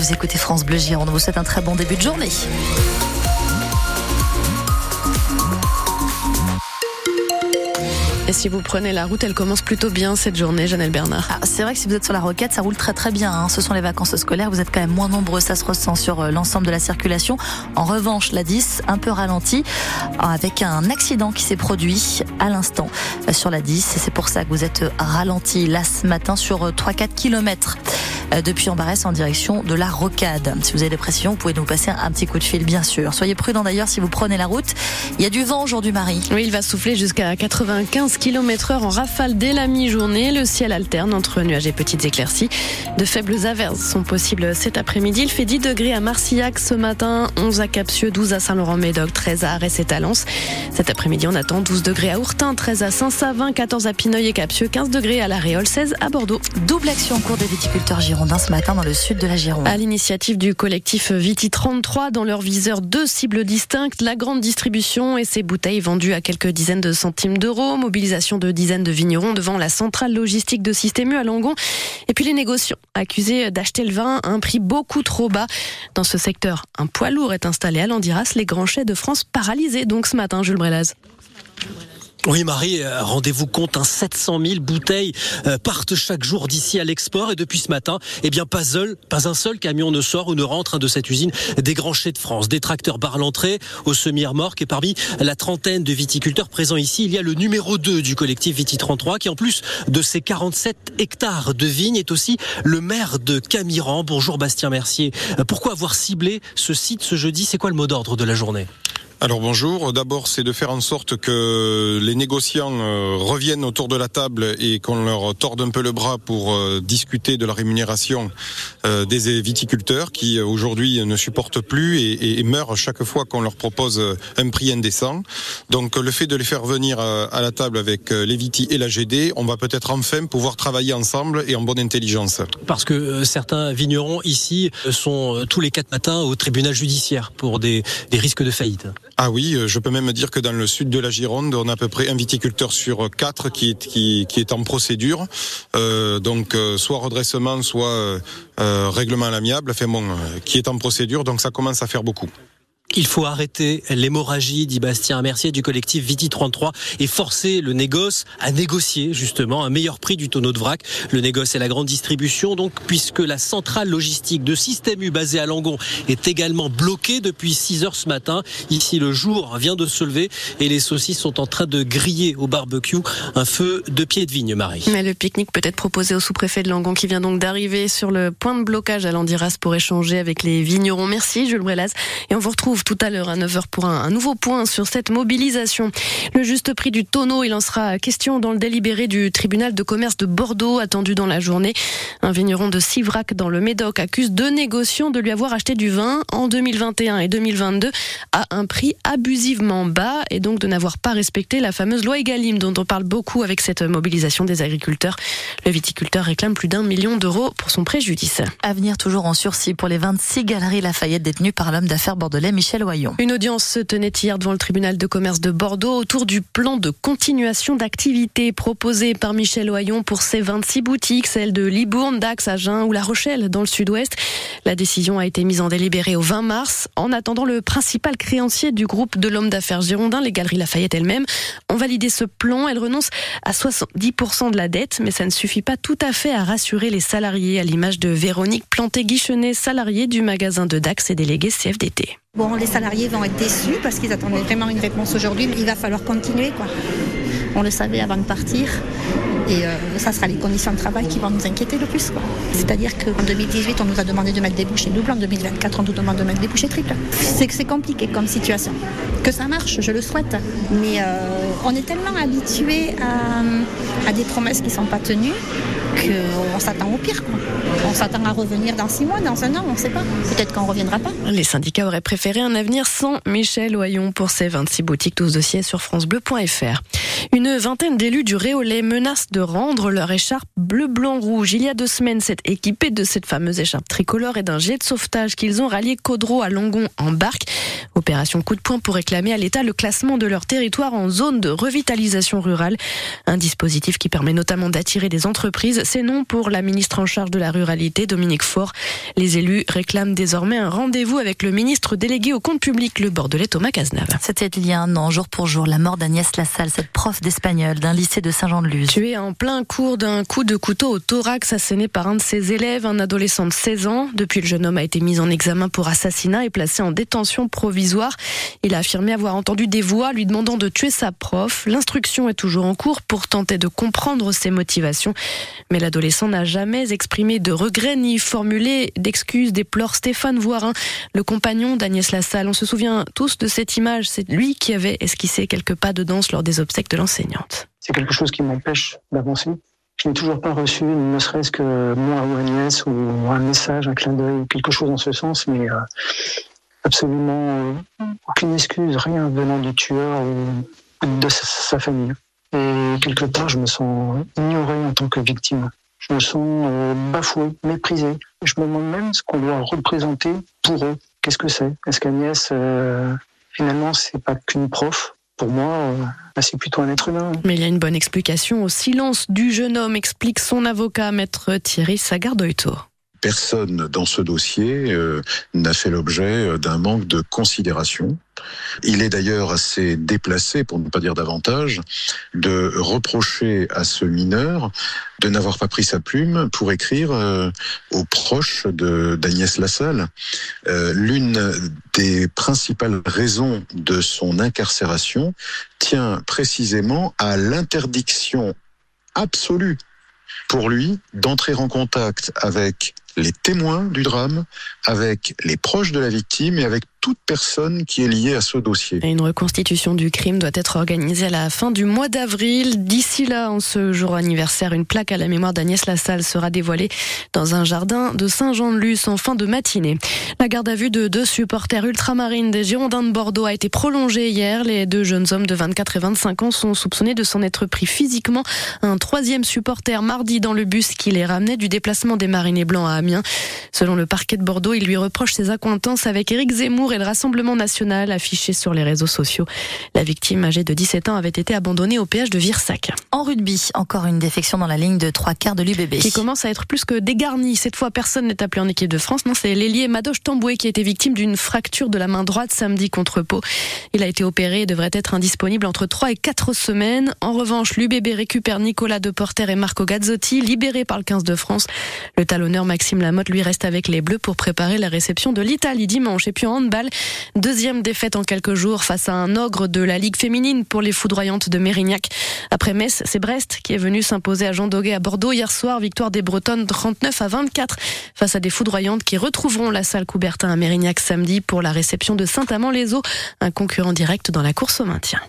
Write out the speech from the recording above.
vous écoutez France Bleu Gironde. On vous souhaite un très bon début de journée. Et si vous prenez la route, elle commence plutôt bien cette journée, Janelle Bernard. Ah, c'est vrai que si vous êtes sur la roquette, ça roule très très bien. Hein. Ce sont les vacances scolaires, vous êtes quand même moins nombreux, ça se ressent sur euh, l'ensemble de la circulation. En revanche, la 10, un peu ralentie, avec un accident qui s'est produit à l'instant euh, sur la 10. C'est pour ça que vous êtes ralenti là ce matin sur 3-4 euh, kilomètres. Euh, depuis Ambarès en direction de la Rocade. Si vous avez des pressions, vous pouvez nous passer un petit coup de fil, bien sûr. Soyez prudents d'ailleurs si vous prenez la route. Il y a du vent aujourd'hui, Marie. Oui, il va souffler jusqu'à 95 km heure en rafale dès la mi-journée. Le ciel alterne entre nuages et petites éclaircies. De faibles averses sont possibles cet après-midi. Il fait 10 degrés à Marcillac ce matin, 11 à Capsieux, 12 à Saint-Laurent-Médoc, 13 à Arès et Talence. Cet après-midi, on attend 12 degrés à Ourtin, 13 à Saint-Savin, 14 à Pineuil et Capsieux, 15 degrés à La Réole, 16 à Bordeaux. Double action en cours des viticulteurs girondins ce matin dans le sud de la Gironde. À l'initiative du collectif Viti 33, dans leur viseur deux cibles distinctes, la grande distribution et ses bouteilles vendues à quelques dizaines de centimes d'euros, mobilisation de dizaines de vignerons devant la centrale logistique de Système U à Langon, et puis les négociants accusés d'acheter le vin à un prix beaucoup trop bas. Dans ce secteur, un poids lourd est installé à Landiras, les grands chais de France paralysés donc ce matin, Jules Brelaz. Oui, Marie, euh, rendez-vous compte, un 700 000 bouteilles euh, partent chaque jour d'ici à l'export et depuis ce matin, eh bien pas un seul camion ne sort ou ne rentre hein, de cette usine des grands chais de France. Des tracteurs barrent l'entrée au semi-remorque et parmi la trentaine de viticulteurs présents ici, il y a le numéro 2 du collectif Viti 33 qui en plus de ses 47 hectares de vignes est aussi le maire de Camiran. Bonjour Bastien Mercier. Euh, pourquoi avoir ciblé ce site ce jeudi? C'est quoi le mot d'ordre de la journée? Alors bonjour. D'abord, c'est de faire en sorte que les négociants euh, reviennent autour de la table et qu'on leur torde un peu le bras pour euh, discuter de la rémunération euh, des viticulteurs qui aujourd'hui ne supportent plus et, meurent chaque fois qu'on leur propose un prix indécent. Donc le fait de les faire venir à la table avec les Viti et la GD, on va peut-être enfin pouvoir travailler ensemble et en bonne intelligence. Parce que certains vignerons ici sont tous les quatre matins au tribunal judiciaire pour des risques de faillite. Ah oui, euh, je peux même dire que dans le sud de la Gironde, on a à peu près un viticulteur sur quatre qui est, qui, est en procédure. Euh, donc euh, soit redressement, soit règlement à l'amiable, enfin qui est en procédure, donc ça commence à faire beaucoup. Il faut arrêter l'hémorragie, dit Bastien Mercier du collectif Viti 33 et forcer le négoce à négocier justement un meilleur prix du tonneau de vrac. Le négoce est la grande distribution donc puisque la centrale logistique de Système U basée à Langon est également bloquée depuis 6 heures ce matin. Ici le jour vient de se lever et les saucisses sont en train de griller au barbecue un feu de pied de vigne Marie. Mais le pique-nique peut être proposé au sous-préfet de Langon qui vient donc d'arriver sur le point de blocage à Landiras pour échanger avec les vignerons. Merci Jules Brelaz et on vous retrouve tout à l'heure à 9h pour un, nouveau point sur cette mobilisation. Le juste prix du tonneau, il en sera question dans le délibéré du tribunal de commerce de Bordeaux attendu dans la journée. Un vigneron de Sivrac dans le Médoc accuse deux négociants de lui avoir acheté du vin en 2021 et 2022 à un prix abusivement bas et donc de n'avoir pas respecté la fameuse loi Egalim dont on parle beaucoup avec cette mobilisation des agriculteurs. Le viticulteur réclame plus d'un million d'euros pour son préjudice. Avenir toujours en sursis pour les 26 galeries Lafayette détenues par l'homme d'affaires bordelais Michel une audience se tenait hier devant le tribunal de commerce de Bordeaux autour du plan de continuation d'activité proposé par Michel Oyon pour ses 26 boutiques, celles de Libourne, Dax, Agen ou La Rochelle dans le sud-ouest. La décision a été mise en délibéré au 20 mars. En attendant, le principal créancier du groupe de l'homme d'affaires girondin, les Galeries Lafayette elles-mêmes, ont validé ce plan. Elles renoncent à 70% de la dette, mais ça ne suffit pas tout à fait à rassurer les salariés, à l'image de Véronique Planté-Guichenet, salariée du magasin de Dax et déléguée CFDT. Bon, les salariés vont être déçus parce qu'ils attendaient vraiment une réponse aujourd'hui. Il va falloir continuer, quoi. On le savait avant de partir. Et euh, ça sera les conditions de travail qui vont nous inquiéter le plus. C'est-à-dire qu'en 2018, on nous a demandé de mettre des bouchées doubles. En 2024, on nous demande de mettre des bouchées triples. C'est que c'est compliqué comme situation. Que ça marche, je le souhaite. Mais euh, on est tellement habitué à, des promesses qui ne sont pas tenues qu'on s'attend au pire. On s'attend à revenir dans six mois, dans un an, on ne sait pas. Peut-être qu'on ne reviendra pas. Les syndicats auraient préféré un avenir sans Michel Oyon pour ses 26 boutiques, 12 dossiers sur francebleu.fr. Une vingtaine d'élus du Réolais menacent de rendre leur écharpe bleu-blanc-rouge. Il y a deux semaines, c'est équipé de cette fameuse écharpe tricolore et d'un jet de sauvetage qu'ils ont rallié Caudreau à Langon en barque. Opération coup de poing pour réclamer à l'État le classement de leur territoire en zone de revitalisation rurale. Un dispositif qui permet notamment d'attirer des entreprises c'est non pour la ministre en charge de la ruralité, Dominique Faure. Les élus réclament désormais un rendez-vous avec le ministre délégué au compte public, le Bordelais Thomas Cazenave. C'était il y a un an, jour pour jour, la mort d'Agnès Lassalle, cette d'espagnol d'un lycée de Saint-Jean-de-Luz. Tuée en plein cours d'un coup de couteau au thorax asséné par un de ses élèves, un adolescent de 16 ans. Depuis, le jeune homme a été mis en examen pour assassinat et placé en détention provisoire. Il a affirmé avoir entendu des voix lui demandant de tuer sa prof. L'instruction est toujours en cours pour tenter de comprendre ses motivations. Mais l'adolescent n'a jamais exprimé de regrets ni formulé d'excuses, déplore Stéphane Voirin, le compagnon d'Agnès Lassalle. On se souvient tous de cette image. C'est lui qui avait esquissé quelques pas de danse lors des obsèques de C'est quelque chose qui m'empêche d'avancer. Je n'ai toujours pas reçu, ne serait-ce que moi ou Agnès, ou un message, un clin d'œil, quelque chose en ce sens, mais euh, absolument euh, aucune excuse, rien venant du tueur ou de sa famille. Et quelque part, je me sens ignoré en tant que victime. Je me sens euh, bafoué, méprisé. Je me demande même ce qu'on doit représenter pour eux. Qu'est-ce que c'est? Est-ce qu'Agnès, euh, finalement, c'est pas qu'une prof? Pour moi, euh, bah, c'est plutôt un être humain. Mais il y a une bonne explication au silence du jeune homme, explique son avocat, maître Thierry Sagardoito personne dans ce dossier euh, n'a fait l'objet euh, d'un manque de considération. Il est d'ailleurs assez déplacé, pour ne pas dire davantage, de reprocher à ce mineur de n'avoir pas pris sa plume pour écrire euh, aux proches d'Agnès Lassalle. L'une des principales raisons de son incarcération tient précisément à l'interdiction absolue pour lui d'entrer en contact avec les témoins du drame, avec les proches de la victime et avec toute personne qui est liée à ce dossier. Une reconstitution du crime doit être organisée à la fin du mois d'avril. D'ici là, en ce jour anniversaire, une plaque à la mémoire d'Agnès Lassalle sera dévoilée dans un jardin de Saint-Jean-de-Luz en fin de matinée. La garde à vue de deux supporters ultramarines des Girondins de Bordeaux a été prolongée hier. Les deux jeunes hommes de 24 et 25 ans sont soupçonnés de s'en être pris physiquement un troisième supporter mardi dans le bus qui les ramenait du déplacement des Marinés Blancs à Amiens. Selon le parquet de Bordeaux, il lui reproche ses accointances avec Éric Zemmour et le Rassemblement national affiché sur les réseaux sociaux. La victime âgée de 17 ans avait été abandonnée au péage de Virsac. En rugby, encore une défection dans la ligne de trois quarts de l'UBB. Qui commence à être plus que dégarnie. Cette fois, personne n'est appelé en équipe de France. Non, c'est l'ailier Madoche Tamboué qui a été victime d'une fracture de la main droite samedi contre Pau. Il a été opéré et devrait être indisponible entre 3 et 4 semaines. En revanche, l'UBB récupère Nicolas Deporter et Marco Gazzotti, libérés par le 15 de France. Le talonneur Maxime Lamotte lui reste avec les Bleus pour préparer la réception de l'Italie dimanche. Et puis en handball, Deuxième défaite en quelques jours face à un ogre de la Ligue féminine pour les foudroyantes de Mérignac. Après Metz, c'est Brest qui est venu s'imposer à Jean Doguet à Bordeaux hier soir. Victoire des Bretonnes 39 à 24 face à des foudroyantes qui retrouveront la salle Coubertin à Mérignac samedi pour la réception de Saint-Amand-les-Eaux, un concurrent direct dans la course au maintien.